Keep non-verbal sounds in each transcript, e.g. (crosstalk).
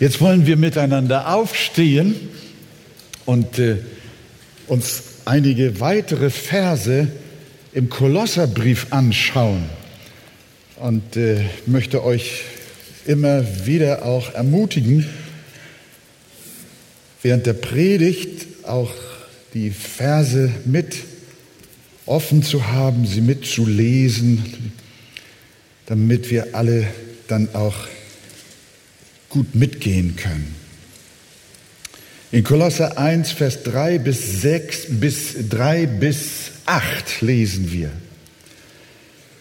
Jetzt wollen wir miteinander aufstehen und äh, uns einige weitere Verse im Kolosserbrief anschauen. Und äh, möchte euch immer wieder auch ermutigen, während der Predigt auch die Verse mit offen zu haben, sie mitzulesen, damit wir alle dann auch gut mitgehen können. In Kolosser 1, Vers 3 bis 6 bis 3 bis 8 lesen wir.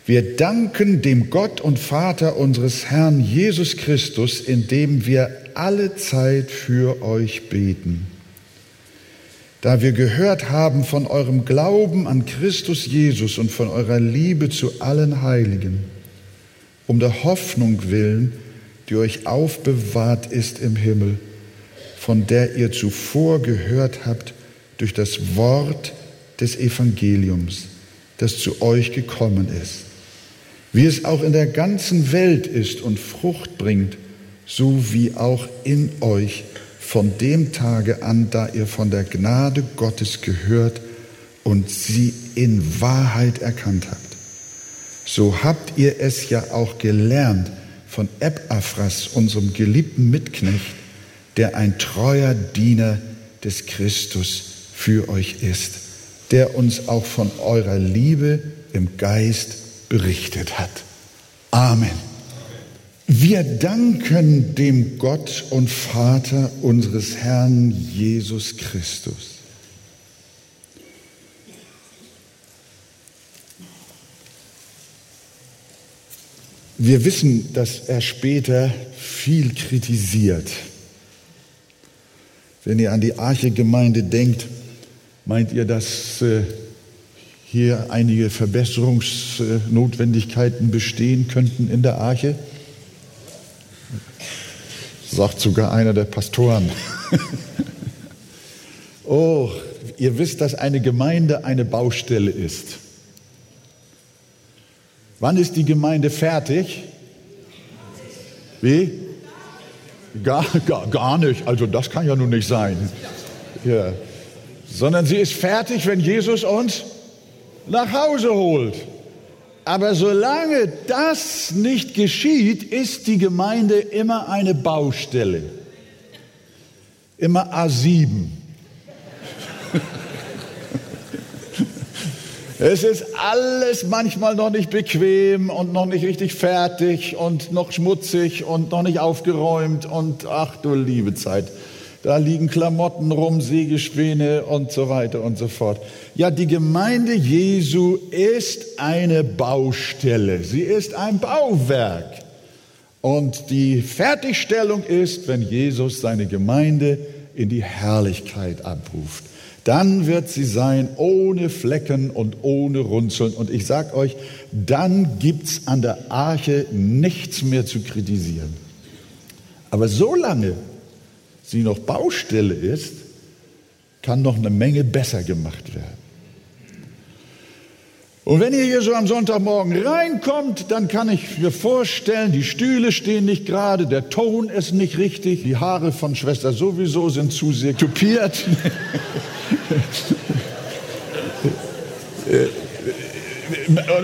Wir danken dem Gott und Vater unseres Herrn Jesus Christus, indem wir alle Zeit für euch beten. Da wir gehört haben von eurem Glauben an Christus Jesus und von eurer Liebe zu allen Heiligen, um der Hoffnung willen, die euch aufbewahrt ist im Himmel, von der ihr zuvor gehört habt durch das Wort des Evangeliums, das zu euch gekommen ist, wie es auch in der ganzen Welt ist und Frucht bringt, so wie auch in euch von dem Tage an, da ihr von der Gnade Gottes gehört und sie in Wahrheit erkannt habt. So habt ihr es ja auch gelernt, von Epaphras, unserem geliebten Mitknecht, der ein treuer Diener des Christus für euch ist, der uns auch von eurer Liebe im Geist berichtet hat. Amen. Wir danken dem Gott und Vater unseres Herrn Jesus Christus Wir wissen, dass er später viel kritisiert. Wenn ihr an die Arche-Gemeinde denkt, meint ihr, dass äh, hier einige Verbesserungsnotwendigkeiten bestehen könnten in der Arche? Sagt sogar einer der Pastoren. (laughs) oh, ihr wisst, dass eine Gemeinde eine Baustelle ist. Wann ist die Gemeinde fertig? Wie? Gar, gar, gar nicht. Also das kann ja nun nicht sein. Ja. Sondern sie ist fertig, wenn Jesus uns nach Hause holt. Aber solange das nicht geschieht, ist die Gemeinde immer eine Baustelle. Immer A7. (laughs) Es ist alles manchmal noch nicht bequem und noch nicht richtig fertig und noch schmutzig und noch nicht aufgeräumt und ach du liebe Zeit. Da liegen Klamotten rum, Sägespäne und so weiter und so fort. Ja, die Gemeinde Jesu ist eine Baustelle. Sie ist ein Bauwerk. Und die Fertigstellung ist, wenn Jesus seine Gemeinde in die Herrlichkeit abruft dann wird sie sein ohne Flecken und ohne Runzeln. Und ich sage euch, dann gibt's an der Arche nichts mehr zu kritisieren. Aber solange sie noch Baustelle ist, kann noch eine Menge besser gemacht werden. Und wenn ihr hier so am Sonntagmorgen reinkommt, dann kann ich mir vorstellen, die Stühle stehen nicht gerade, der Ton ist nicht richtig, die Haare von Schwester sowieso sind zu sehr tupiert. (laughs)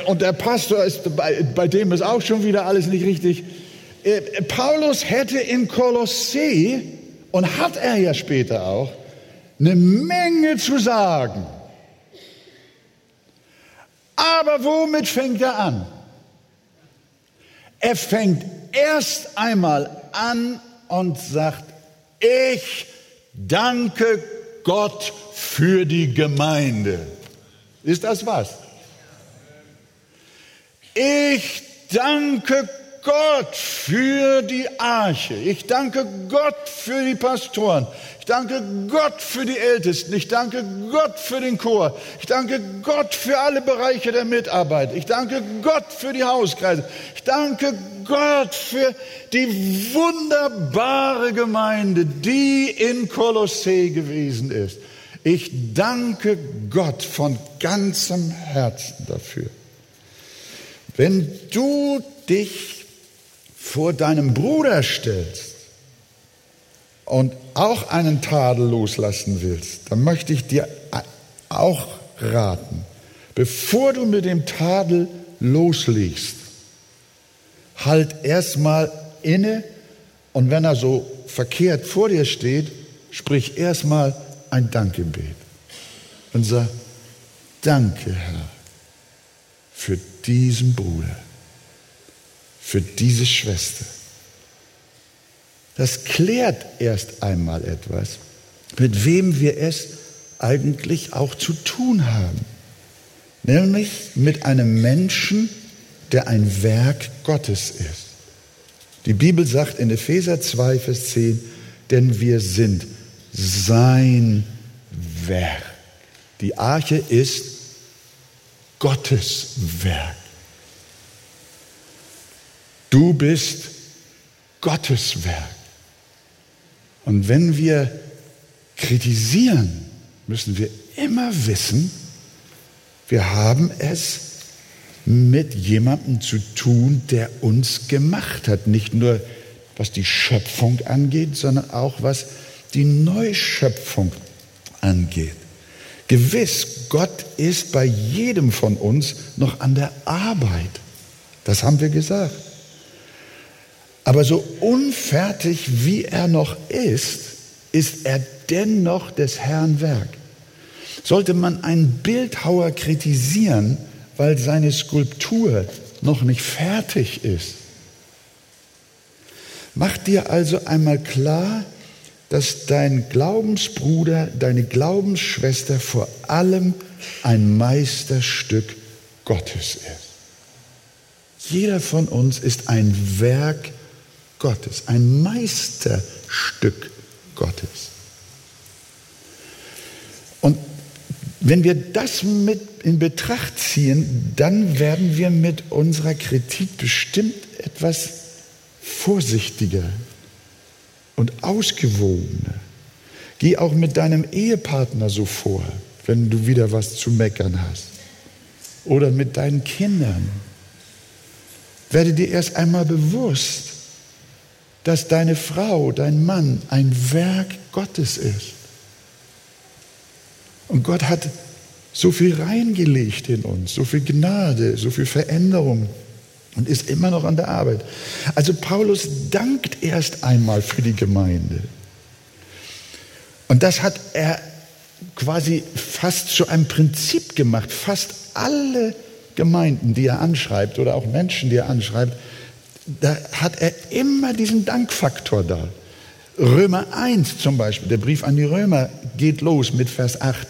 Und der Pastor ist, bei, bei dem ist auch schon wieder alles nicht richtig. Äh, Paulus hätte in Kolossee, und hat er ja später auch, eine Menge zu sagen. Aber womit fängt er an? Er fängt erst einmal an und sagt, ich danke Gott für die Gemeinde. Ist das was? Ich danke Gott für die Arche. Ich danke Gott für die Pastoren. Ich danke Gott für die Ältesten. Ich danke Gott für den Chor. Ich danke Gott für alle Bereiche der Mitarbeit. Ich danke Gott für die Hauskreise. Ich danke Gott für die wunderbare Gemeinde, die in Kolossee gewesen ist. Ich danke Gott von ganzem Herzen dafür. Wenn du dich vor deinem Bruder stellst und auch einen Tadel loslassen willst, dann möchte ich dir auch raten, bevor du mit dem Tadel loslegst, halt erstmal inne und wenn er so verkehrt vor dir steht, sprich erstmal ein Dankgebet und sag, danke Herr für diesen Bruder, für diese Schwester. Das klärt erst einmal etwas, mit wem wir es eigentlich auch zu tun haben. Nämlich mit einem Menschen, der ein Werk Gottes ist. Die Bibel sagt in Epheser 2, Vers 10, denn wir sind sein Werk. Die Arche ist Gottes Werk. Du bist Gottes Werk. Und wenn wir kritisieren, müssen wir immer wissen, wir haben es mit jemandem zu tun, der uns gemacht hat. Nicht nur was die Schöpfung angeht, sondern auch was die Neuschöpfung angeht. Gewiss, Gott ist bei jedem von uns noch an der Arbeit. Das haben wir gesagt. Aber so unfertig wie er noch ist, ist er dennoch des Herrn Werk. Sollte man einen Bildhauer kritisieren, weil seine Skulptur noch nicht fertig ist, mach dir also einmal klar, dass dein Glaubensbruder, deine Glaubensschwester vor allem ein Meisterstück Gottes ist. Jeder von uns ist ein Werk Gottes, ein Meisterstück Gottes. Und wenn wir das mit in Betracht ziehen, dann werden wir mit unserer Kritik bestimmt etwas vorsichtiger und ausgewogener. Geh auch mit deinem Ehepartner so vor, wenn du wieder was zu meckern hast. Oder mit deinen Kindern. Werde dir erst einmal bewusst, dass deine Frau, dein Mann ein Werk Gottes ist. Und Gott hat so viel reingelegt in uns, so viel Gnade, so viel Veränderung und ist immer noch an der Arbeit. Also Paulus dankt erst einmal für die Gemeinde. Und das hat er quasi fast zu einem Prinzip gemacht. Fast alle Gemeinden, die er anschreibt oder auch Menschen, die er anschreibt, da hat er immer diesen Dankfaktor da. Römer 1 zum Beispiel, der Brief an die Römer geht los mit Vers 8.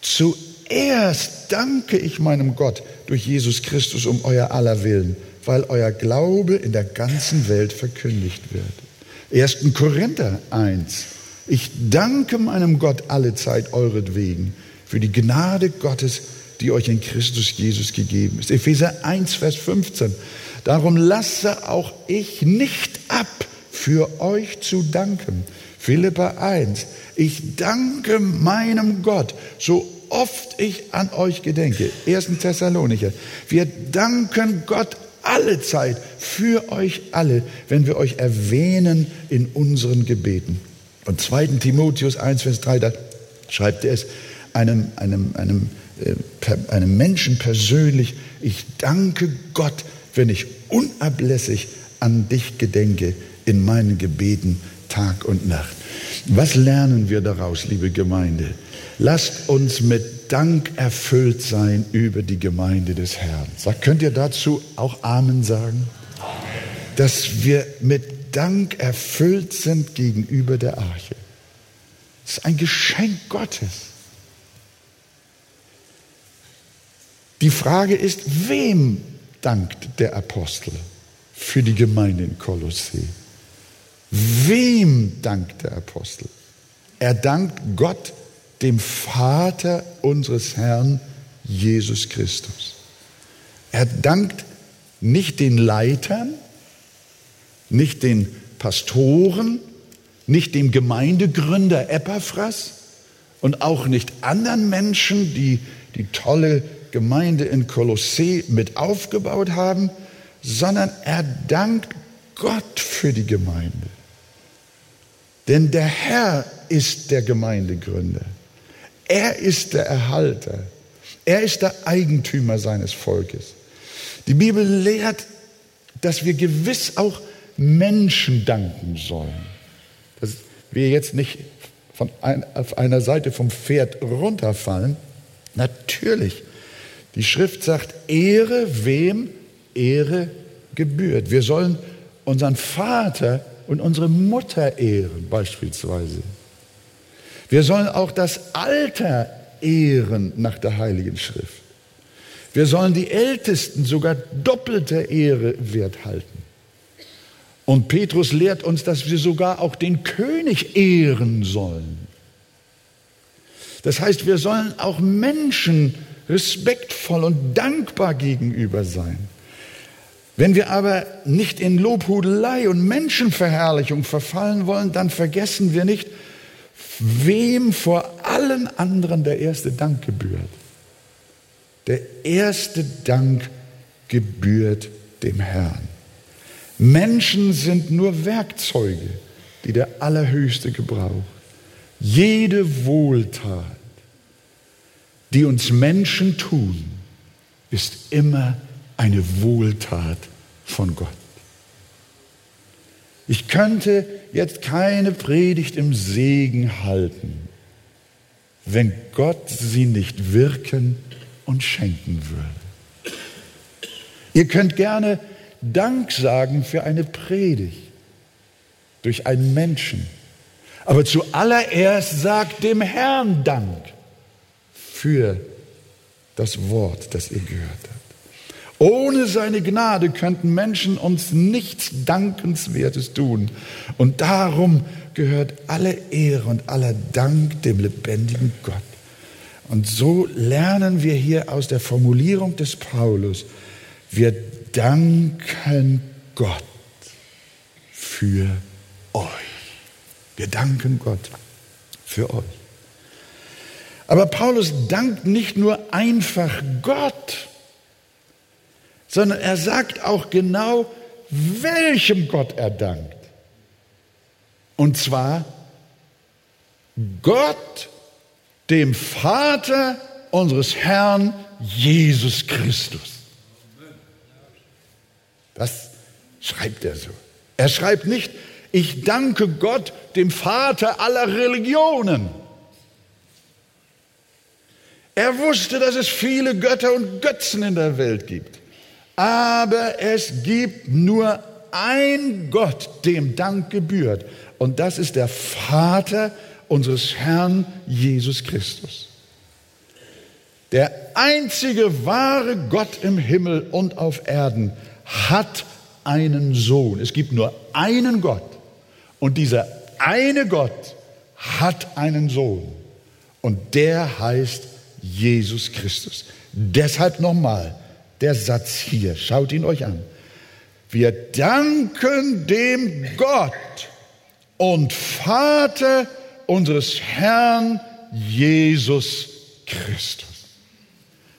Zuerst danke ich meinem Gott durch Jesus Christus um euer aller Willen, weil euer Glaube in der ganzen Welt verkündigt wird. 1. Korinther 1. Ich danke meinem Gott alle Zeit euretwegen für die Gnade Gottes, die euch in Christus Jesus gegeben ist. Epheser 1, Vers 15. Darum lasse auch ich nicht ab, für euch zu danken. Philippa 1. Ich danke meinem Gott, so oft ich an euch gedenke. 1. Thessalonicher. Wir danken Gott alle Zeit für euch alle, wenn wir euch erwähnen in unseren Gebeten. Und 2. Timotheus 1, Vers 3, da schreibt er es einem, einem, einem, äh, einem Menschen persönlich, ich danke Gott wenn ich unablässig an dich gedenke in meinen Gebeten Tag und Nacht. Was lernen wir daraus, liebe Gemeinde? Lasst uns mit Dank erfüllt sein über die Gemeinde des Herrn. Sagt, könnt ihr dazu auch Amen sagen? Amen. Dass wir mit Dank erfüllt sind gegenüber der Arche. Das ist ein Geschenk Gottes. Die Frage ist, wem dankt der Apostel für die Gemeinde in Kolossee? Wem dankt der Apostel? Er dankt Gott, dem Vater unseres Herrn Jesus Christus. Er dankt nicht den Leitern, nicht den Pastoren, nicht dem Gemeindegründer Epaphras und auch nicht anderen Menschen, die die tolle Gemeinde in Kolossee mit aufgebaut haben, sondern er dankt Gott für die Gemeinde. Denn der Herr ist der Gemeindegründer. Er ist der Erhalter. Er ist der Eigentümer seines Volkes. Die Bibel lehrt, dass wir gewiss auch Menschen danken sollen. Dass wir jetzt nicht von ein, auf einer Seite vom Pferd runterfallen. Natürlich. Die Schrift sagt, Ehre wem Ehre gebührt. Wir sollen unseren Vater und unsere Mutter ehren beispielsweise. Wir sollen auch das Alter ehren nach der Heiligen Schrift. Wir sollen die Ältesten sogar doppelte Ehre wert halten. Und Petrus lehrt uns, dass wir sogar auch den König ehren sollen. Das heißt, wir sollen auch Menschen respektvoll und dankbar gegenüber sein. Wenn wir aber nicht in Lobhudelei und Menschenverherrlichung verfallen wollen, dann vergessen wir nicht, wem vor allen anderen der erste Dank gebührt. Der erste Dank gebührt dem Herrn. Menschen sind nur Werkzeuge, die der Allerhöchste gebraucht. Jede Wohltat, die uns Menschen tun, ist immer eine Wohltat von Gott. Ich könnte jetzt keine Predigt im Segen halten, wenn Gott sie nicht wirken und schenken würde. Ihr könnt gerne Dank sagen für eine Predigt durch einen Menschen. Aber zuallererst sagt dem Herrn Dank für das Wort, das ihr gehört habt. Ohne seine Gnade könnten Menschen uns nichts Dankenswertes tun. Und darum gehört alle Ehre und aller Dank dem lebendigen Gott. Und so lernen wir hier aus der Formulierung des Paulus, wir danken Gott für euch. Wir danken Gott für euch. Aber Paulus dankt nicht nur einfach Gott, sondern er sagt auch genau, welchem Gott er dankt. Und zwar Gott, dem Vater unseres Herrn Jesus Christus. Das schreibt er so. Er schreibt nicht, ich danke Gott, dem Vater aller Religionen. Er wusste, dass es viele Götter und Götzen in der Welt gibt. Aber es gibt nur ein Gott, dem Dank gebührt. Und das ist der Vater unseres Herrn Jesus Christus. Der einzige wahre Gott im Himmel und auf Erden hat einen Sohn. Es gibt nur einen Gott. Und dieser eine Gott hat einen Sohn. Und der heißt Jesus Christus. Deshalb nochmal, der Satz hier. Schaut ihn euch an. Wir danken dem Gott und Vater unseres Herrn Jesus Christus.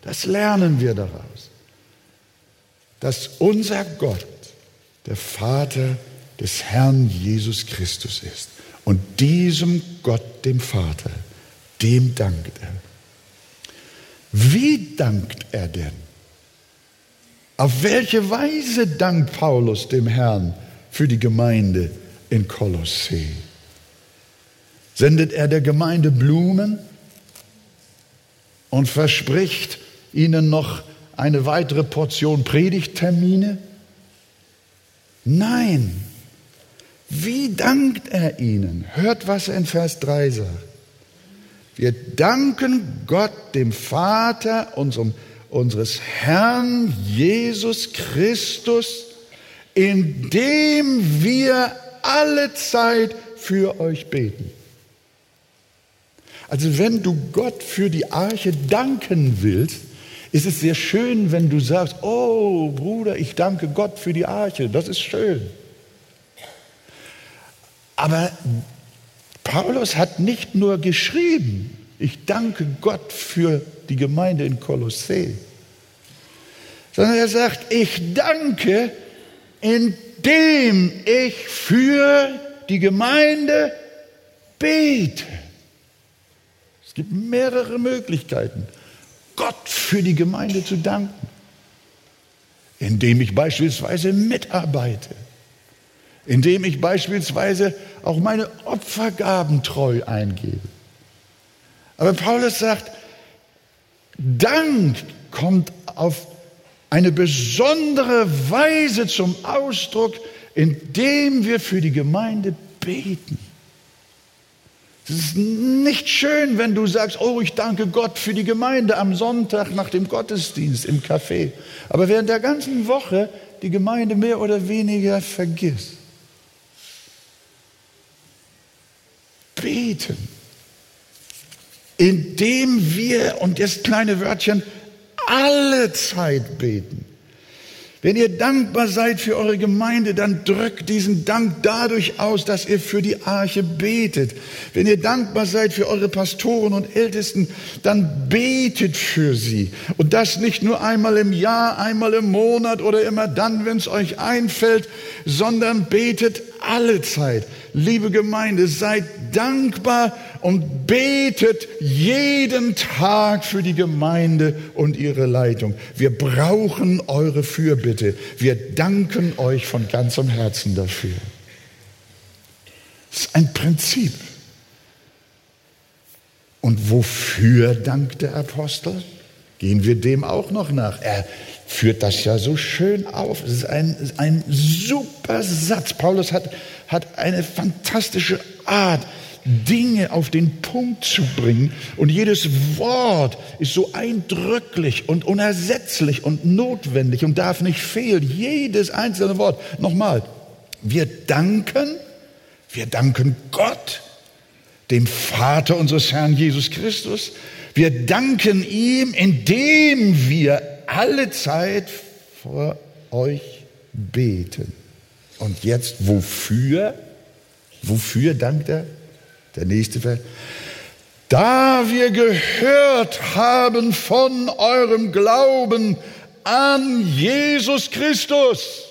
Das lernen wir daraus, dass unser Gott der Vater des Herrn Jesus Christus ist. Und diesem Gott, dem Vater, dem dankt er. Wie dankt er denn? Auf welche Weise dankt Paulus dem Herrn für die Gemeinde in Kolossee? Sendet er der Gemeinde Blumen und verspricht ihnen noch eine weitere Portion Predigttermine? Nein. Wie dankt er ihnen? Hört, was er in Vers 3 sagt. Wir danken Gott, dem Vater, unserem unseres Herrn Jesus Christus, indem wir alle Zeit für euch beten. Also wenn du Gott für die Arche danken willst, ist es sehr schön, wenn du sagst, oh Bruder, ich danke Gott für die Arche, das ist schön. Aber Paulus hat nicht nur geschrieben, ich danke Gott für die Gemeinde in Kolossee, sondern er sagt, ich danke, indem ich für die Gemeinde bete. Es gibt mehrere Möglichkeiten, Gott für die Gemeinde zu danken, indem ich beispielsweise mitarbeite, indem ich beispielsweise auch meine Opfergaben treu eingebe. Aber Paulus sagt, Dank kommt auf eine besondere Weise zum Ausdruck, indem wir für die Gemeinde beten. Es ist nicht schön, wenn du sagst, oh, ich danke Gott für die Gemeinde am Sonntag nach dem Gottesdienst im Café. Aber während der ganzen Woche die Gemeinde mehr oder weniger vergisst. Beten. Indem wir, und jetzt kleine Wörtchen, alle Zeit beten. Wenn ihr dankbar seid für eure Gemeinde, dann drückt diesen Dank dadurch aus, dass ihr für die Arche betet. Wenn ihr dankbar seid für eure Pastoren und Ältesten, dann betet für sie. Und das nicht nur einmal im Jahr, einmal im Monat oder immer dann, wenn es euch einfällt, sondern betet alle Zeit. Liebe Gemeinde, seid dankbar und betet jeden Tag für die Gemeinde und ihre Leitung. Wir brauchen eure Fürbitte. Wir danken euch von ganzem Herzen dafür. Das ist ein Prinzip. Und wofür dankt der Apostel? Gehen wir dem auch noch nach. Er führt das ja so schön auf. Es ist ein, ein super Satz. Paulus hat, hat eine fantastische Art, Dinge auf den Punkt zu bringen. Und jedes Wort ist so eindrücklich und unersetzlich und notwendig und darf nicht fehlen. Jedes einzelne Wort. Nochmal, wir danken, wir danken Gott, dem Vater unseres Herrn Jesus Christus. Wir danken ihm, indem wir alle Zeit vor euch beten. Und jetzt wofür? Wofür dankt er? Der nächste Vers. Da wir gehört haben von eurem Glauben an Jesus Christus.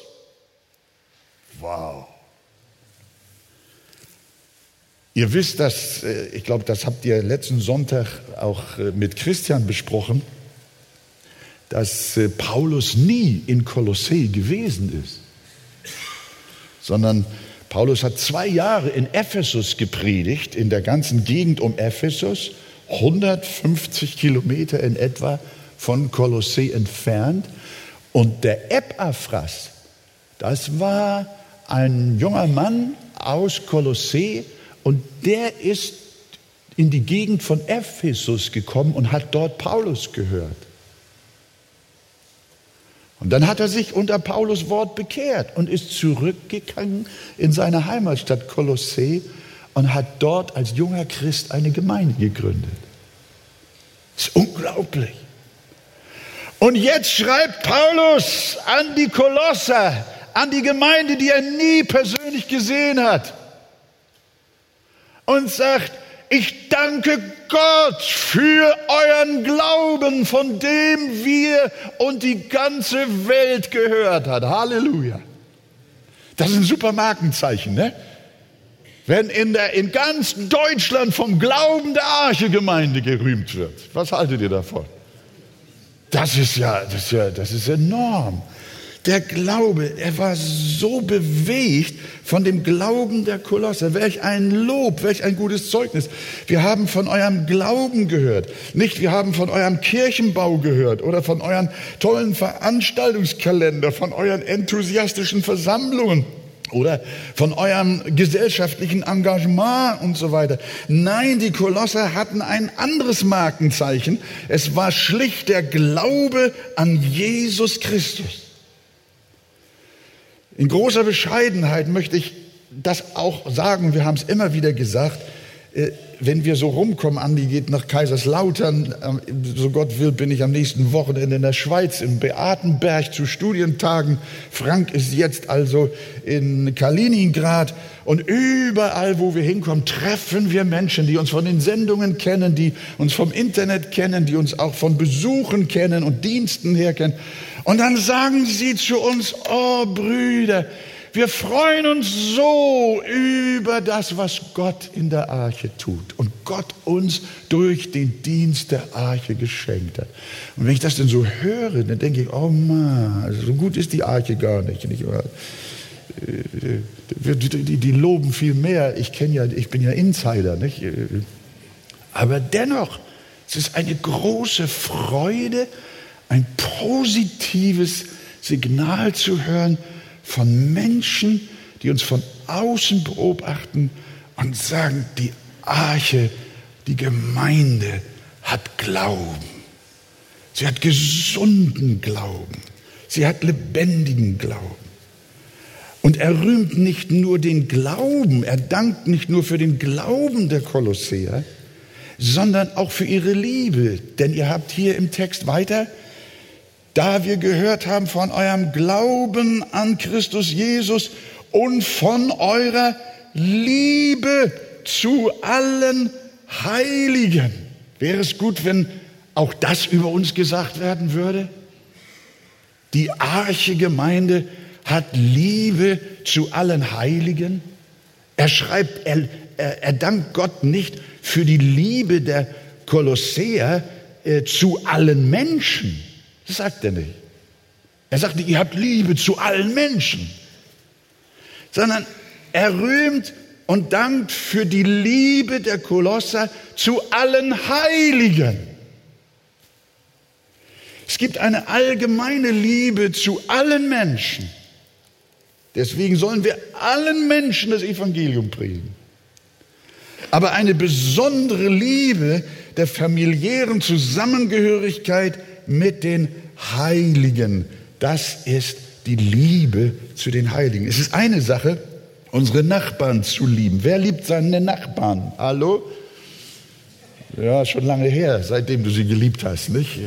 Wow. Ihr wisst das, äh, ich glaube, das habt ihr letzten Sonntag auch äh, mit Christian besprochen, dass äh, Paulus nie in Kolossee gewesen ist, sondern Paulus hat zwei Jahre in Ephesus gepredigt, in der ganzen Gegend um Ephesus, 150 Kilometer in etwa von Kolossee entfernt. Und der Epaphras, das war ein junger Mann aus Kolossee und der ist in die Gegend von Ephesus gekommen und hat dort Paulus gehört. Und dann hat er sich unter Paulus Wort bekehrt und ist zurückgegangen in seine Heimatstadt Kolossee und hat dort als junger Christ eine Gemeinde gegründet. Das ist unglaublich. Und jetzt schreibt Paulus an die Kolosser, an die Gemeinde, die er nie persönlich gesehen hat, und sagt, ich danke Gott für euren Glauben, von dem wir und die ganze Welt gehört hat. Halleluja. Das ist ein super Markenzeichen, ne? Wenn in, der, in ganz Deutschland vom Glauben der Arche-Gemeinde gerühmt wird. Was haltet ihr davon? Das ist ja, das ist ja, das ist enorm. Der Glaube, er war so bewegt von dem Glauben der Kolosse. Welch ein Lob, welch ein gutes Zeugnis. Wir haben von eurem Glauben gehört. Nicht, wir haben von eurem Kirchenbau gehört oder von euren tollen Veranstaltungskalender, von euren enthusiastischen Versammlungen oder von eurem gesellschaftlichen Engagement und so weiter. Nein, die Kolosser hatten ein anderes Markenzeichen. Es war schlicht der Glaube an Jesus Christus. In großer Bescheidenheit möchte ich das auch sagen. Wir haben es immer wieder gesagt. Äh, wenn wir so rumkommen, Andi geht nach Kaiserslautern, ähm, so Gott will, bin ich am nächsten Wochenende in der Schweiz, im Beatenberg zu Studientagen. Frank ist jetzt also in Kaliningrad. Und überall, wo wir hinkommen, treffen wir Menschen, die uns von den Sendungen kennen, die uns vom Internet kennen, die uns auch von Besuchen kennen und Diensten her kennen. Und dann sagen sie zu uns, oh Brüder, wir freuen uns so über das, was Gott in der Arche tut und Gott uns durch den Dienst der Arche geschenkt hat. Und wenn ich das denn so höre, dann denke ich, oh Mann, so gut ist die Arche gar nicht. nicht die, die, loben viel mehr. Ich ja, ich bin ja Insider, nicht? Aber dennoch, es ist eine große Freude, ein positives Signal zu hören von Menschen, die uns von außen beobachten und sagen, die Arche, die Gemeinde hat Glauben. Sie hat gesunden Glauben. Sie hat lebendigen Glauben. Und er rühmt nicht nur den Glauben, er dankt nicht nur für den Glauben der Kolosseer, sondern auch für ihre Liebe. Denn ihr habt hier im Text weiter, da wir gehört haben von eurem Glauben an Christus Jesus und von eurer Liebe zu allen Heiligen. Wäre es gut, wenn auch das über uns gesagt werden würde? Die arche Gemeinde hat Liebe zu allen Heiligen. Er schreibt, er, er, er dankt Gott nicht für die Liebe der Kolosseer äh, zu allen Menschen. Das sagt er nicht. Er sagt nicht, ihr habt Liebe zu allen Menschen, sondern er rühmt und dankt für die Liebe der Kolosser zu allen Heiligen. Es gibt eine allgemeine Liebe zu allen Menschen. Deswegen sollen wir allen Menschen das Evangelium predigen. Aber eine besondere Liebe der familiären Zusammengehörigkeit mit den Heiligen, das ist die Liebe zu den Heiligen. Es ist eine Sache, unsere Nachbarn zu lieben. Wer liebt seine Nachbarn? Hallo? Ja, schon lange her, seitdem du sie geliebt hast, nicht?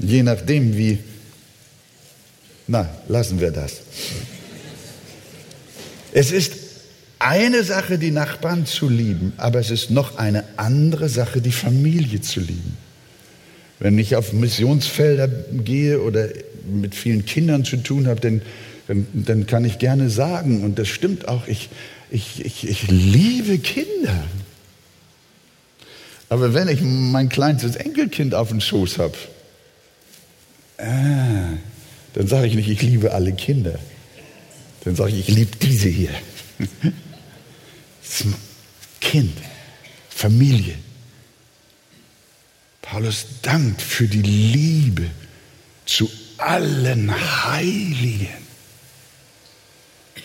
Je nachdem, wie. Na, lassen wir das. Es ist eine Sache, die Nachbarn zu lieben, aber es ist noch eine andere Sache, die Familie zu lieben. Wenn ich auf Missionsfelder gehe oder mit vielen Kindern zu tun habe, dann, dann, dann kann ich gerne sagen, und das stimmt auch, ich, ich, ich, ich liebe Kinder. Aber wenn ich mein kleinstes Enkelkind auf dem Schoß habe, ah, dann sage ich nicht, ich liebe alle Kinder. Dann sage ich, ich liebe diese hier. (laughs) Kind, Familie. Paulus dankt für die Liebe zu allen Heiligen.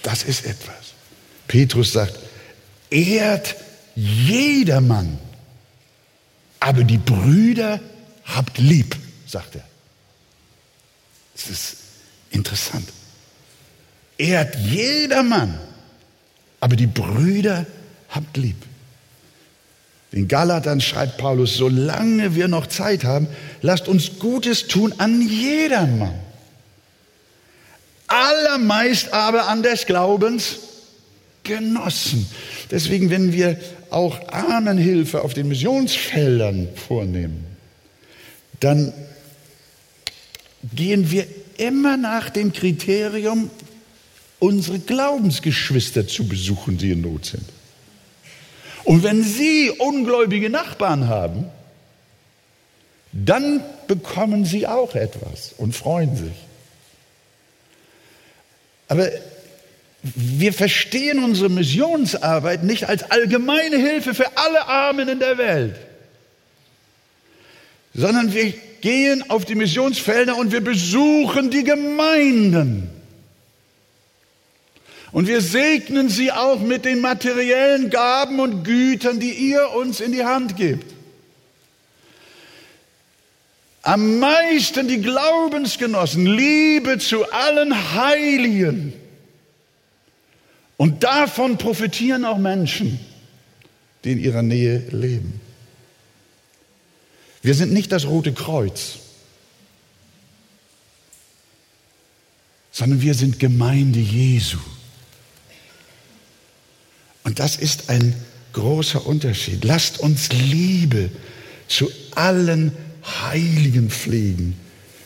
Das ist etwas. Petrus sagt, ehrt jedermann, aber die Brüder habt lieb, sagt er. Das ist interessant ehrt jedermann, aber die Brüder habt lieb. Den Galatern schreibt Paulus, solange wir noch Zeit haben, lasst uns Gutes tun an jedermann. Allermeist aber an des Glaubens Genossen. Deswegen, wenn wir auch Armenhilfe auf den Missionsfeldern vornehmen, dann gehen wir immer nach dem Kriterium, unsere Glaubensgeschwister zu besuchen, die in Not sind. Und wenn Sie ungläubige Nachbarn haben, dann bekommen Sie auch etwas und freuen sich. Aber wir verstehen unsere Missionsarbeit nicht als allgemeine Hilfe für alle Armen in der Welt, sondern wir gehen auf die Missionsfelder und wir besuchen die Gemeinden. Und wir segnen sie auch mit den materiellen Gaben und Gütern, die ihr uns in die Hand gebt. Am meisten die Glaubensgenossen, Liebe zu allen Heiligen. Und davon profitieren auch Menschen, die in ihrer Nähe leben. Wir sind nicht das Rote Kreuz, sondern wir sind Gemeinde Jesu. Und das ist ein großer Unterschied. Lasst uns Liebe zu allen Heiligen pflegen,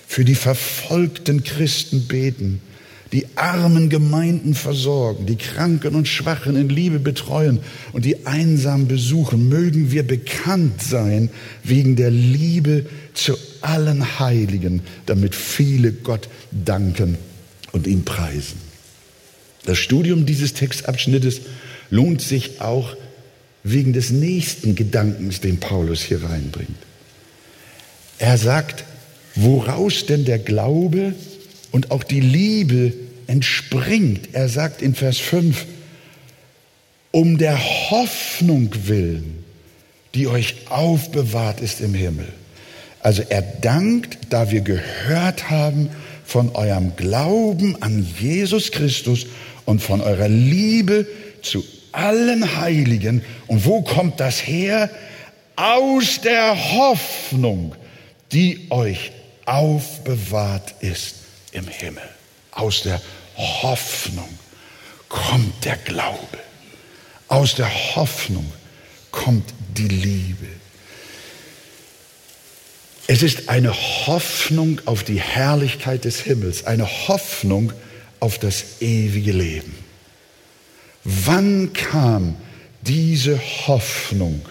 für die verfolgten Christen beten, die armen Gemeinden versorgen, die Kranken und Schwachen in Liebe betreuen und die einsam besuchen. Mögen wir bekannt sein wegen der Liebe zu allen Heiligen, damit viele Gott danken und ihn preisen. Das Studium dieses Textabschnittes lohnt sich auch wegen des nächsten Gedankens, den Paulus hier reinbringt. Er sagt, woraus denn der Glaube und auch die Liebe entspringt. Er sagt in Vers 5, um der Hoffnung willen, die euch aufbewahrt ist im Himmel. Also er dankt, da wir gehört haben von eurem Glauben an Jesus Christus und von eurer Liebe zu allen Heiligen. Und wo kommt das her? Aus der Hoffnung, die euch aufbewahrt ist im Himmel. Aus der Hoffnung kommt der Glaube. Aus der Hoffnung kommt die Liebe. Es ist eine Hoffnung auf die Herrlichkeit des Himmels, eine Hoffnung auf das ewige Leben. Wann kam diese Hoffnung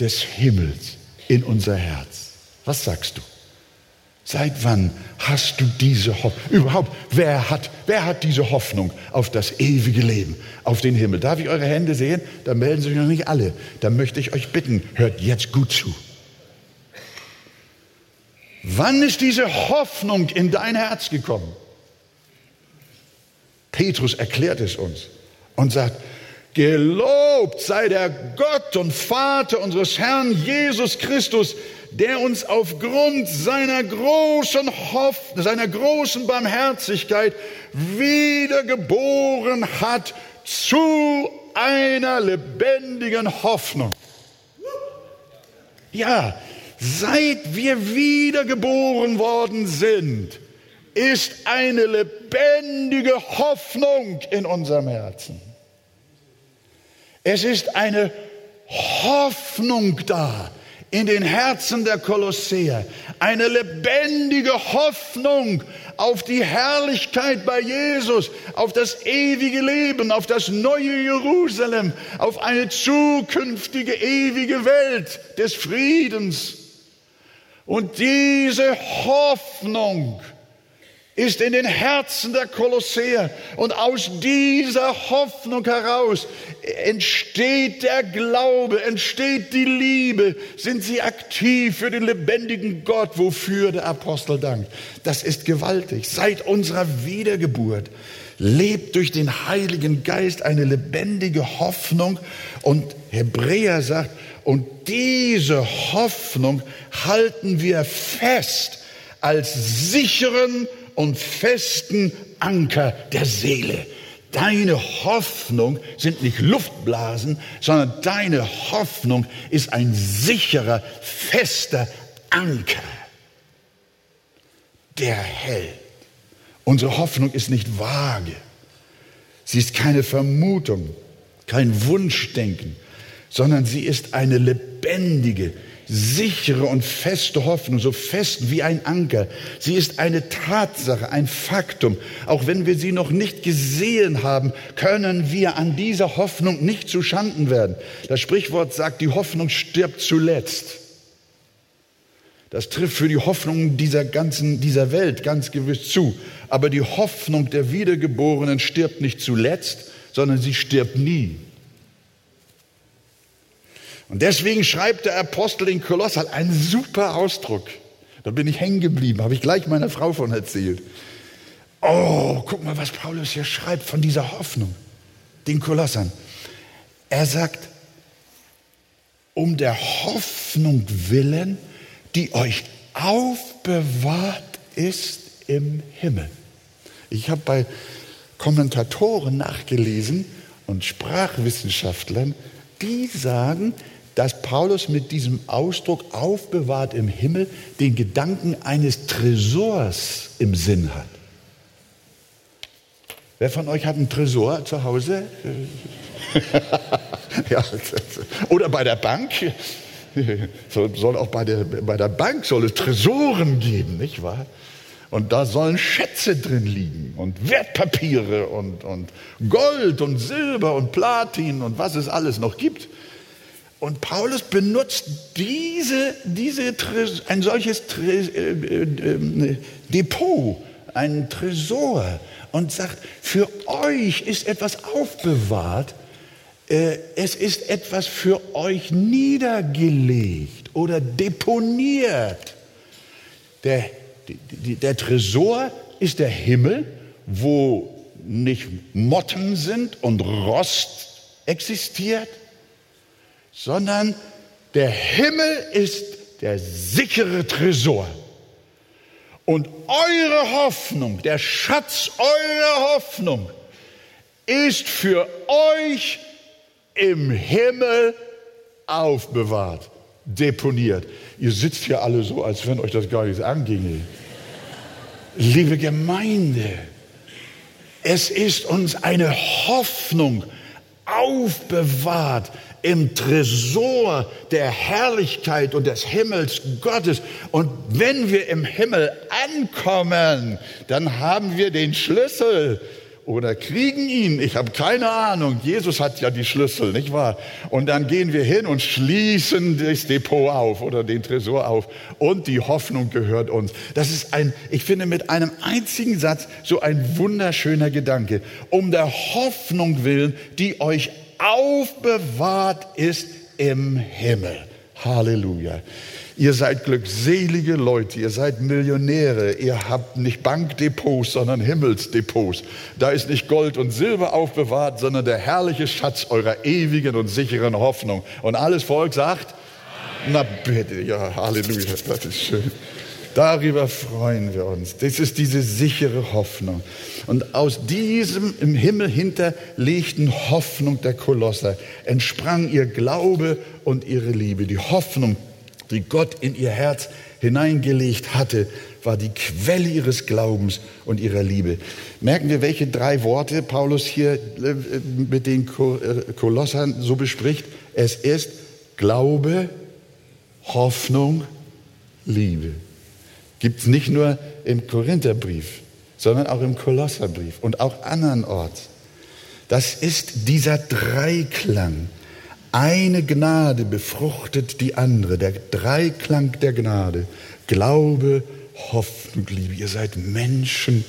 des Himmels in unser Herz? Was sagst du? Seit wann hast du diese Hoffnung? Überhaupt, wer hat, wer hat diese Hoffnung auf das ewige Leben, auf den Himmel? Darf ich eure Hände sehen? Da melden sich noch nicht alle. Da möchte ich euch bitten, hört jetzt gut zu. Wann ist diese Hoffnung in dein Herz gekommen? Petrus erklärt es uns und sagt, Gelobt sei der Gott und Vater unseres Herrn Jesus Christus, der uns aufgrund seiner großen Hoff, seiner großen Barmherzigkeit wiedergeboren hat zu einer lebendigen Hoffnung. Ja, seit wir wiedergeboren worden sind, ist eine lebendige Hoffnung in unserem Herzen. Es ist eine Hoffnung da in den Herzen der Kolosseer. Eine lebendige Hoffnung auf die Herrlichkeit bei Jesus, auf das ewige Leben, auf das neue Jerusalem, auf eine zukünftige ewige Welt des Friedens. Und diese Hoffnung, ist in den Herzen der Kolosseer. Und aus dieser Hoffnung heraus entsteht der Glaube, entsteht die Liebe, sind sie aktiv für den lebendigen Gott, wofür der Apostel dankt. Das ist gewaltig. Seit unserer Wiedergeburt lebt durch den Heiligen Geist eine lebendige Hoffnung. Und Hebräer sagt, und diese Hoffnung halten wir fest als sicheren und festen Anker der Seele. Deine Hoffnung sind nicht Luftblasen, sondern deine Hoffnung ist ein sicherer, fester Anker, der hält. Unsere Hoffnung ist nicht vage. Sie ist keine Vermutung, kein Wunschdenken, sondern sie ist eine lebendige, sichere und feste Hoffnung, so fest wie ein Anker. Sie ist eine Tatsache, ein Faktum. Auch wenn wir sie noch nicht gesehen haben, können wir an dieser Hoffnung nicht zu Schanden werden. Das Sprichwort sagt, die Hoffnung stirbt zuletzt. Das trifft für die Hoffnung dieser ganzen, dieser Welt ganz gewiss zu. Aber die Hoffnung der Wiedergeborenen stirbt nicht zuletzt, sondern sie stirbt nie. Und deswegen schreibt der Apostel in Kolossal einen super Ausdruck. Da bin ich hängen geblieben, habe ich gleich meiner Frau von erzählt. Oh, guck mal, was Paulus hier schreibt von dieser Hoffnung, den Kolossern. Er sagt, um der Hoffnung willen, die euch aufbewahrt ist im Himmel. Ich habe bei Kommentatoren nachgelesen und Sprachwissenschaftlern, die sagen, dass Paulus mit diesem Ausdruck aufbewahrt im Himmel den Gedanken eines Tresors im Sinn hat. Wer von euch hat einen Tresor zu Hause? (laughs) ja, oder bei der Bank? Soll, auch bei der, bei der Bank soll es Tresoren geben, nicht wahr? Und da sollen Schätze drin liegen und Wertpapiere und, und Gold und Silber und Platin und was es alles noch gibt. Und Paulus benutzt diese, diese, ein solches äh, äh, Depot, einen Tresor und sagt, für euch ist etwas aufbewahrt, äh, es ist etwas für euch niedergelegt oder deponiert. Der, der Tresor ist der Himmel, wo nicht Motten sind und Rost existiert, sondern der Himmel ist der sichere Tresor. Und eure Hoffnung, der Schatz eurer Hoffnung, ist für euch im Himmel aufbewahrt, deponiert. Ihr sitzt hier alle so, als wenn euch das gar nichts anginge. Liebe Gemeinde, es ist uns eine Hoffnung aufbewahrt im Tresor der Herrlichkeit und des Himmels Gottes. Und wenn wir im Himmel ankommen, dann haben wir den Schlüssel oder kriegen ihn. Ich habe keine Ahnung. Jesus hat ja die Schlüssel, nicht wahr? Und dann gehen wir hin und schließen das Depot auf oder den Tresor auf. Und die Hoffnung gehört uns. Das ist ein, ich finde, mit einem einzigen Satz so ein wunderschöner Gedanke. Um der Hoffnung willen, die euch aufbewahrt ist im Himmel. Halleluja. Ihr seid glückselige Leute, ihr seid Millionäre, ihr habt nicht Bankdepots, sondern Himmelsdepots. Da ist nicht Gold und Silber aufbewahrt, sondern der herrliche Schatz eurer ewigen und sicheren Hoffnung. Und alles Volk sagt, na bitte, ja, Halleluja, das ist schön. Darüber freuen wir uns. Das ist diese sichere Hoffnung. Und aus diesem im Himmel hinterlegten Hoffnung der Kolosser entsprang ihr Glaube und ihre Liebe. Die Hoffnung die Gott in ihr Herz hineingelegt hatte, war die Quelle ihres Glaubens und ihrer Liebe. Merken wir, welche drei Worte Paulus hier äh, mit den äh, Kolossern so bespricht? Es ist Glaube, Hoffnung, Liebe. Gibt es nicht nur im Korintherbrief, sondern auch im Kolosserbrief und auch andernorts. Das ist dieser Dreiklang eine Gnade befruchtet die andere, der Dreiklang der Gnade. Glaube, Hoffnung, Liebe. Ihr seid Menschen,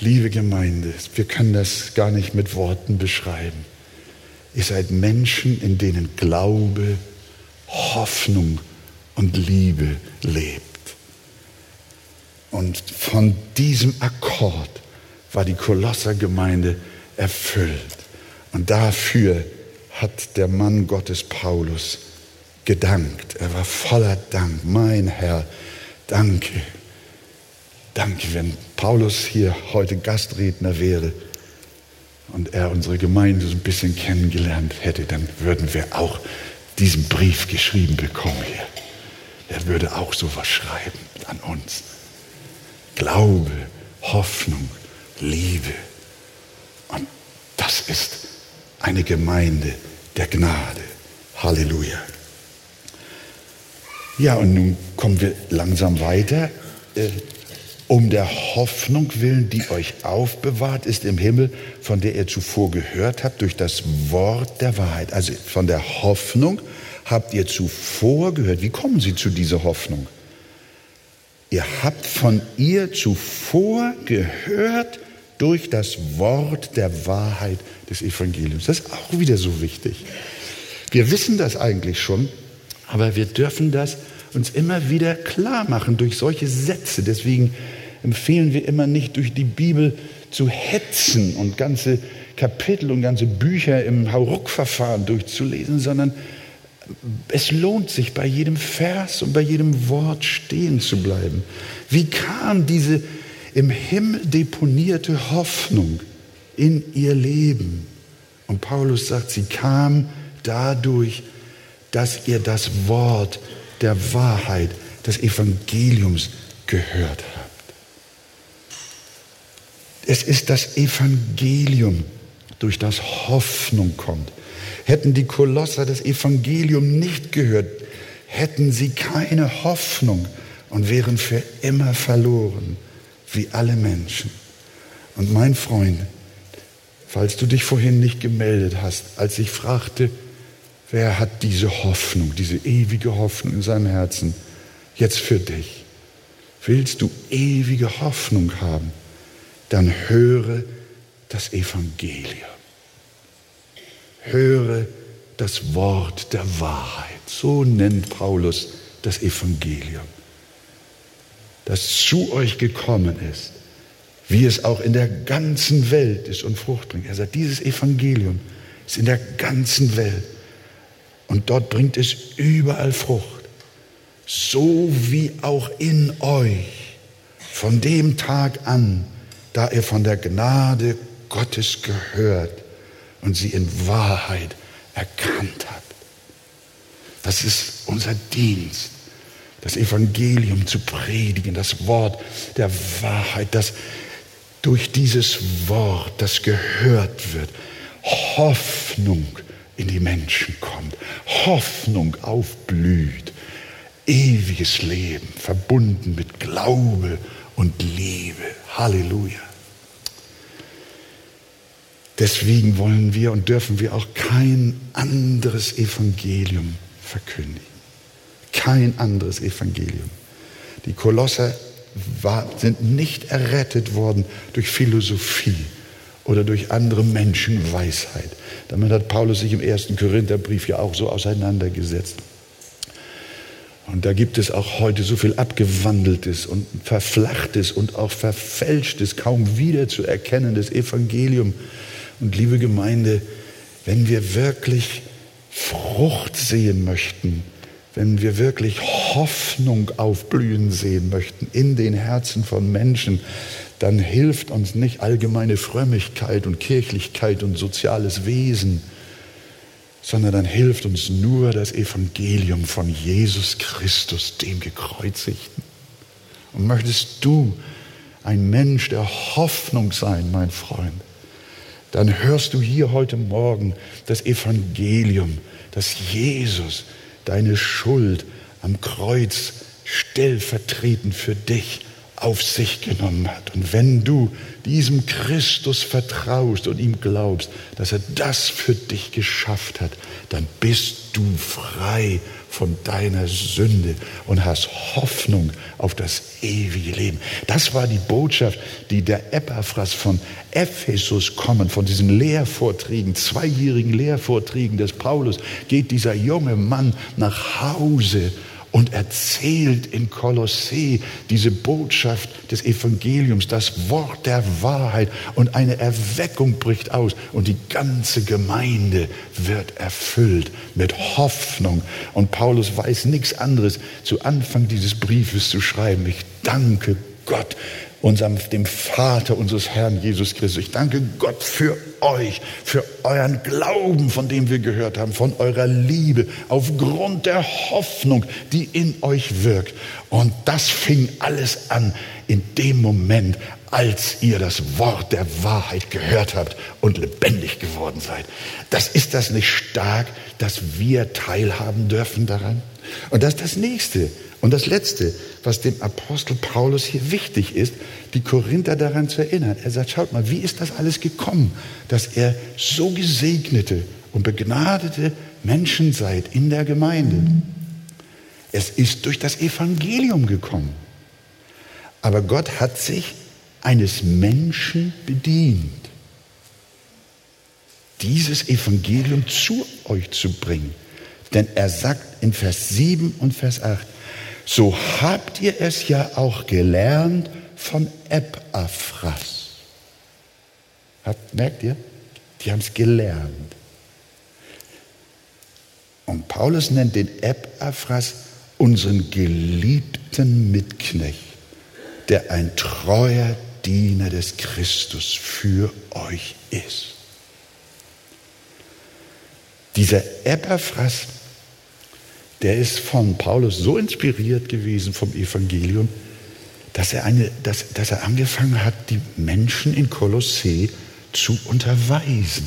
liebe Gemeinde. Wir können das gar nicht mit Worten beschreiben. Ihr seid Menschen, in denen Glaube, Hoffnung und Liebe lebt. Und von diesem Akkord war die Kolossergemeinde erfüllt. Und dafür hat der Mann Gottes Paulus gedankt. Er war voller Dank. Mein Herr, danke. Danke, wenn Paulus hier heute Gastredner wäre und er unsere Gemeinde so ein bisschen kennengelernt hätte, dann würden wir auch diesen Brief geschrieben bekommen hier. Er würde auch so was schreiben an uns. Glaube, Hoffnung, Liebe. Und das ist eine Gemeinde der Gnade. Halleluja. Ja, und nun kommen wir langsam weiter. Äh, um der Hoffnung willen, die euch aufbewahrt ist im Himmel, von der ihr zuvor gehört habt, durch das Wort der Wahrheit. Also von der Hoffnung habt ihr zuvor gehört. Wie kommen Sie zu dieser Hoffnung? Ihr habt von ihr zuvor gehört durch das Wort der Wahrheit des Evangeliums. Das ist auch wieder so wichtig. Wir wissen das eigentlich schon, aber wir dürfen das uns immer wieder klar machen durch solche Sätze. Deswegen empfehlen wir immer nicht durch die Bibel zu hetzen und ganze Kapitel und ganze Bücher im Hauruck-Verfahren durchzulesen, sondern es lohnt sich, bei jedem Vers und bei jedem Wort stehen zu bleiben. Wie kam diese im Himmel deponierte Hoffnung in ihr Leben. Und Paulus sagt, sie kam dadurch, dass ihr das Wort der Wahrheit, des Evangeliums gehört habt. Es ist das Evangelium, durch das Hoffnung kommt. Hätten die Kolosser das Evangelium nicht gehört, hätten sie keine Hoffnung und wären für immer verloren. Wie alle Menschen. Und mein Freund, falls du dich vorhin nicht gemeldet hast, als ich fragte, wer hat diese Hoffnung, diese ewige Hoffnung in seinem Herzen, jetzt für dich. Willst du ewige Hoffnung haben, dann höre das Evangelium. Höre das Wort der Wahrheit. So nennt Paulus das Evangelium, das zu euch gekommen ist, wie es auch in der ganzen Welt ist und Frucht bringt. Er sagt, dieses Evangelium ist in der ganzen Welt und dort bringt es überall Frucht so wie auch in euch, von dem Tag an, da ihr von der Gnade Gottes gehört und sie in Wahrheit erkannt habt. Das ist unser Dienst, das Evangelium zu predigen, das Wort der Wahrheit, das durch dieses Wort, das gehört wird, Hoffnung in die Menschen kommt, Hoffnung aufblüht, ewiges Leben, verbunden mit Glaube und Liebe. Halleluja. Deswegen wollen wir und dürfen wir auch kein anderes Evangelium verkündigen. Kein anderes Evangelium. Die Kolosser sind nicht errettet worden durch Philosophie oder durch andere Menschenweisheit. Damit hat Paulus sich im ersten Korintherbrief ja auch so auseinandergesetzt. Und da gibt es auch heute so viel Abgewandeltes und Verflachtes und auch Verfälschtes, kaum wiederzuerkennendes Evangelium. Und liebe Gemeinde, wenn wir wirklich Frucht sehen möchten, wenn wir wirklich Hoffnung aufblühen sehen möchten in den Herzen von Menschen, dann hilft uns nicht allgemeine Frömmigkeit und Kirchlichkeit und soziales Wesen, sondern dann hilft uns nur das Evangelium von Jesus Christus, dem Gekreuzigten. Und möchtest du ein Mensch der Hoffnung sein, mein Freund, dann hörst du hier heute Morgen das Evangelium, dass Jesus deine Schuld am Kreuz stellvertretend für dich auf sich genommen hat. Und wenn du diesem Christus vertraust und ihm glaubst, dass er das für dich geschafft hat, dann bist du frei von deiner Sünde und hast Hoffnung auf das ewige Leben. Das war die Botschaft, die der Epaphras von Ephesus kommen, von diesen Lehrvorträgen, zweijährigen Lehrvorträgen des Paulus, geht dieser junge Mann nach Hause und erzählt in Kolossee diese Botschaft des Evangeliums, das Wort der Wahrheit und eine Erweckung bricht aus und die ganze Gemeinde wird erfüllt mit Hoffnung. Und Paulus weiß nichts anderes, zu Anfang dieses Briefes zu schreiben. Ich danke Gott unserem, dem Vater unseres Herrn Jesus Christus. Ich danke Gott für euch, für euren Glauben, von dem wir gehört haben, von eurer Liebe, aufgrund der Hoffnung, die in euch wirkt. Und das fing alles an in dem Moment, als ihr das Wort der Wahrheit gehört habt und lebendig geworden seid. Das ist das nicht stark, dass wir teilhaben dürfen daran? Und das ist das nächste. Und das Letzte, was dem Apostel Paulus hier wichtig ist, die Korinther daran zu erinnern. Er sagt, schaut mal, wie ist das alles gekommen, dass er so gesegnete und begnadete Menschen seid in der Gemeinde. Es ist durch das Evangelium gekommen. Aber Gott hat sich eines Menschen bedient, dieses Evangelium zu euch zu bringen. Denn er sagt in Vers 7 und Vers 8, so habt ihr es ja auch gelernt von Epaphras. Habt, merkt ihr? Die haben es gelernt. Und Paulus nennt den Epaphras unseren geliebten Mitknecht, der ein treuer Diener des Christus für euch ist. Dieser Epaphras der ist von Paulus so inspiriert gewesen vom Evangelium, dass er, eine, dass, dass er angefangen hat, die Menschen in Kolossee zu unterweisen.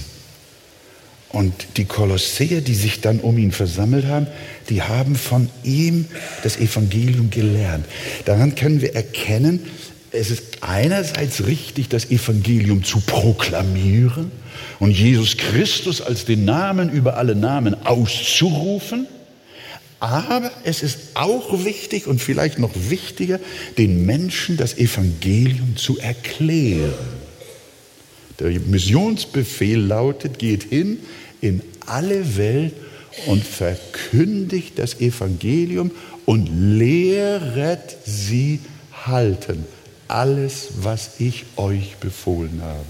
Und die Kolosseer, die sich dann um ihn versammelt haben, die haben von ihm das Evangelium gelernt. Daran können wir erkennen, es ist einerseits richtig, das Evangelium zu proklamieren und Jesus Christus als den Namen über alle Namen auszurufen. Aber es ist auch wichtig und vielleicht noch wichtiger, den Menschen das Evangelium zu erklären. Der Missionsbefehl lautet, geht hin in alle Welt und verkündigt das Evangelium und lehret sie halten. Alles, was ich euch befohlen habe.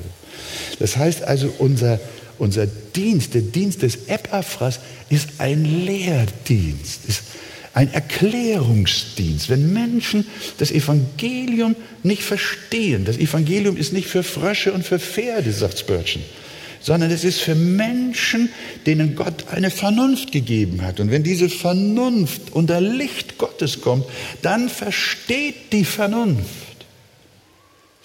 Das heißt also, unser, unser Dienst, der Dienst des Epaphras, ist ein Lehrdienst, ist ein Erklärungsdienst. Wenn Menschen das Evangelium nicht verstehen, das Evangelium ist nicht für Frösche und für Pferde, sagt Spurgeon, sondern es ist für Menschen, denen Gott eine Vernunft gegeben hat. Und wenn diese Vernunft unter Licht Gottes kommt, dann versteht die Vernunft.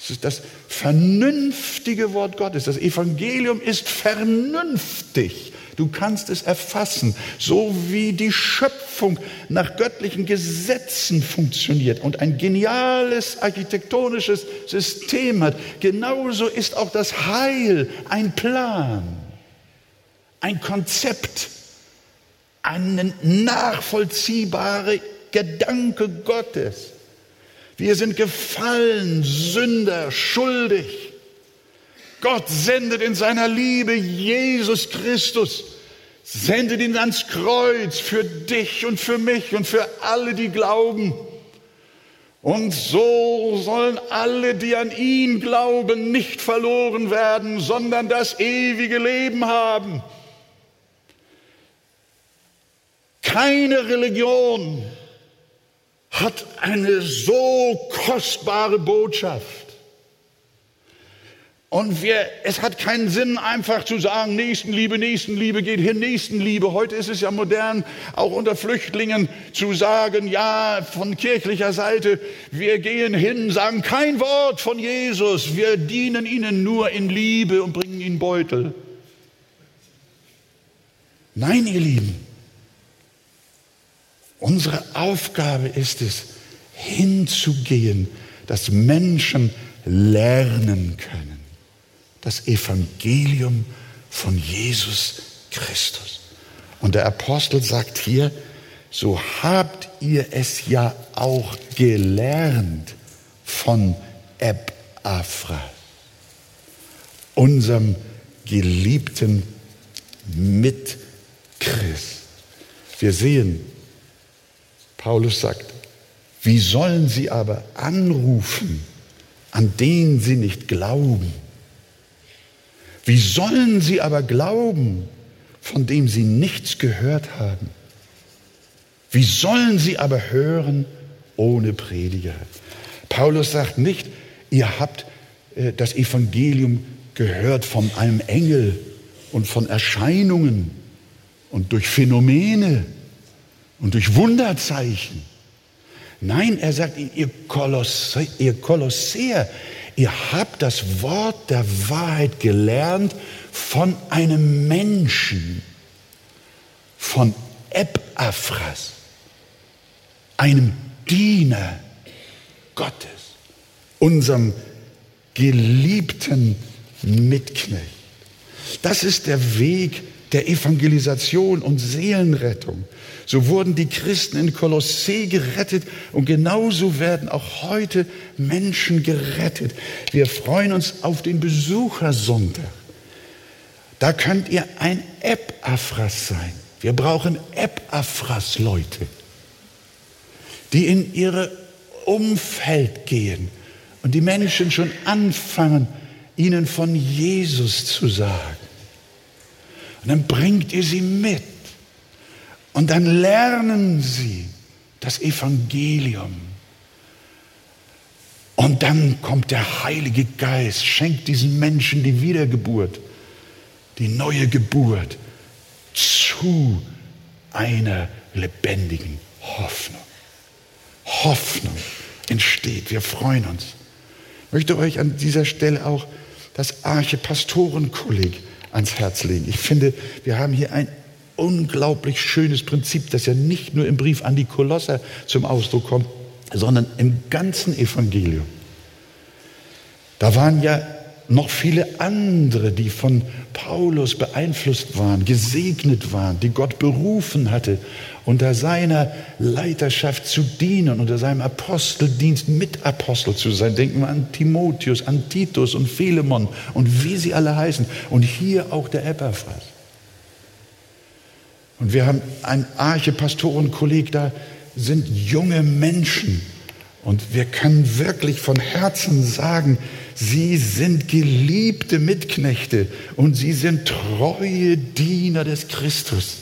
Es ist das vernünftige Wort Gottes. Das Evangelium ist vernünftig. Du kannst es erfassen, so wie die Schöpfung nach göttlichen Gesetzen funktioniert und ein geniales architektonisches System hat. Genauso ist auch das Heil ein Plan, ein Konzept, ein nachvollziehbarer Gedanke Gottes. Wir sind gefallen, Sünder, schuldig. Gott sendet in seiner Liebe Jesus Christus, sendet ihn ans Kreuz für dich und für mich und für alle, die glauben. Und so sollen alle, die an ihn glauben, nicht verloren werden, sondern das ewige Leben haben. Keine Religion hat eine so kostbare Botschaft und wir, es hat keinen Sinn, einfach zu sagen, Nächstenliebe, Nächstenliebe geht hin, Nächstenliebe. Heute ist es ja modern, auch unter Flüchtlingen zu sagen, ja, von kirchlicher Seite, wir gehen hin, sagen kein Wort von Jesus, wir dienen ihnen nur in Liebe und bringen ihnen Beutel. Nein, ihr Lieben, unsere Aufgabe ist es, hinzugehen, dass Menschen lernen können das Evangelium von Jesus Christus. Und der Apostel sagt hier, so habt ihr es ja auch gelernt von Epaphras, unserem geliebten Mitchrist. Wir sehen, Paulus sagt, wie sollen sie aber anrufen, an den sie nicht glauben? Wie sollen sie aber glauben, von dem sie nichts gehört haben? Wie sollen sie aber hören ohne Prediger? Paulus sagt nicht, ihr habt äh, das Evangelium gehört von einem Engel und von Erscheinungen und durch Phänomene und durch Wunderzeichen. Nein, er sagt, ihr, Kolosse, ihr Kolosseer, Ihr habt das Wort der Wahrheit gelernt von einem Menschen, von Epaphras, einem Diener Gottes, unserem geliebten Mitknecht. Das ist der Weg der Evangelisation und Seelenrettung. So wurden die Christen in Kolossee gerettet und genauso werden auch heute Menschen gerettet. Wir freuen uns auf den Besuchersonntag. Da könnt ihr ein Epaphras sein. Wir brauchen Epaphras-Leute, die in ihre Umfeld gehen und die Menschen schon anfangen, ihnen von Jesus zu sagen. Und dann bringt ihr sie mit. Und dann lernen sie das Evangelium. Und dann kommt der Heilige Geist, schenkt diesen Menschen die Wiedergeburt, die neue Geburt zu einer lebendigen Hoffnung. Hoffnung entsteht. Wir freuen uns. Ich möchte euch an dieser Stelle auch das Archepastorenkolleg ans Herz legen. Ich finde, wir haben hier ein unglaublich schönes Prinzip, das ja nicht nur im Brief an die Kolosser zum Ausdruck kommt, sondern im ganzen Evangelium. Da waren ja noch viele andere, die von Paulus beeinflusst waren, gesegnet waren, die Gott berufen hatte, unter seiner Leiterschaft zu dienen, unter seinem Aposteldienst Mitapostel zu sein. Denken wir an Timotheus, an Titus und Philemon und wie sie alle heißen. Und hier auch der Epaphras. Und wir haben einen Archepastorenkolleg, da sind junge Menschen. Und wir können wirklich von Herzen sagen, Sie sind geliebte Mitknechte und sie sind treue Diener des Christus.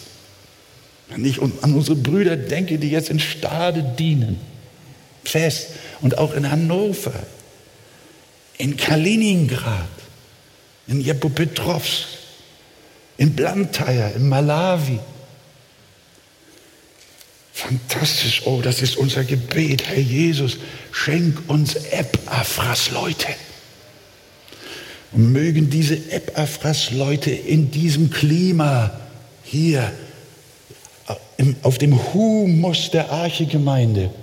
Wenn ich an unsere Brüder denke, die jetzt in Stade dienen, fest und auch in Hannover, in Kaliningrad, in Jepopetrovsk, in Blantyre, in Malawi. Fantastisch, oh, das ist unser Gebet. Herr Jesus, schenk uns Epaphras, Leute. Und mögen diese Epaphras-Leute in diesem Klima hier auf dem Humus der Archegemeinde,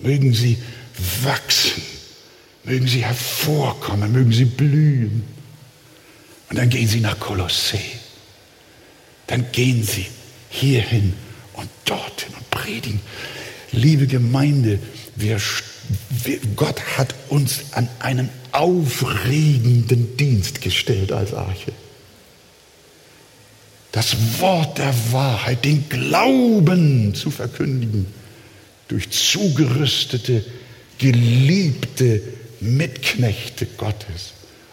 mögen sie wachsen, mögen sie hervorkommen, mögen sie blühen. Und dann gehen sie nach Kolossee. Dann gehen sie hierhin und dorthin und predigen. Liebe Gemeinde, wir, wir, Gott hat uns an einen aufregenden Dienst gestellt als Arche. Das Wort der Wahrheit, den Glauben zu verkündigen durch zugerüstete, geliebte Mitknechte Gottes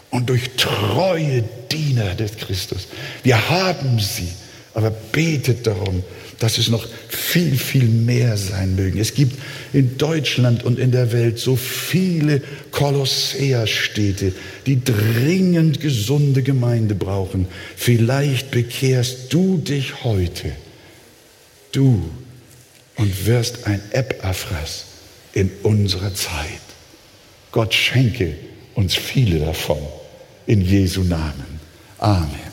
und durch treue Diener des Christus. Wir haben sie, aber betet darum, dass es noch viel, viel mehr sein mögen. Es gibt in Deutschland und in der Welt so viele Kolosseerstädte, die dringend gesunde Gemeinde brauchen. Vielleicht bekehrst du dich heute, du, und wirst ein Epaphras in unserer Zeit. Gott schenke uns viele davon. In Jesu Namen. Amen.